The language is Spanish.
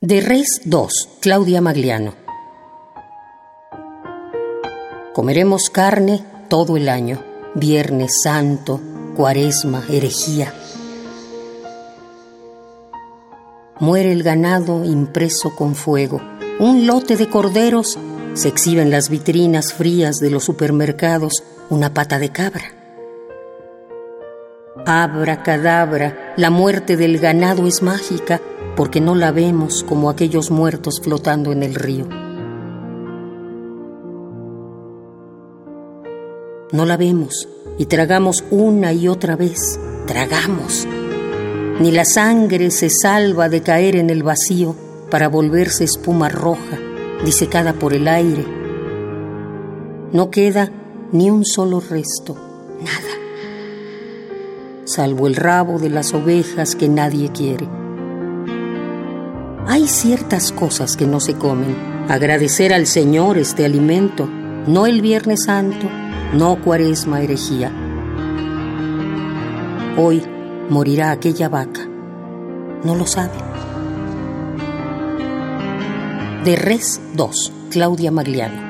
De Res 2, Claudia Magliano. Comeremos carne todo el año, Viernes Santo, Cuaresma, herejía. Muere el ganado impreso con fuego. Un lote de corderos se exhibe en las vitrinas frías de los supermercados, una pata de cabra. Abra cadabra, la muerte del ganado es mágica porque no la vemos como aquellos muertos flotando en el río. No la vemos y tragamos una y otra vez, tragamos. Ni la sangre se salva de caer en el vacío para volverse espuma roja, disecada por el aire. No queda ni un solo resto, nada, salvo el rabo de las ovejas que nadie quiere. Hay ciertas cosas que no se comen. Agradecer al Señor este alimento, no el Viernes Santo, no cuaresma herejía. Hoy morirá aquella vaca. No lo sabe. De Res 2, Claudia Magliano.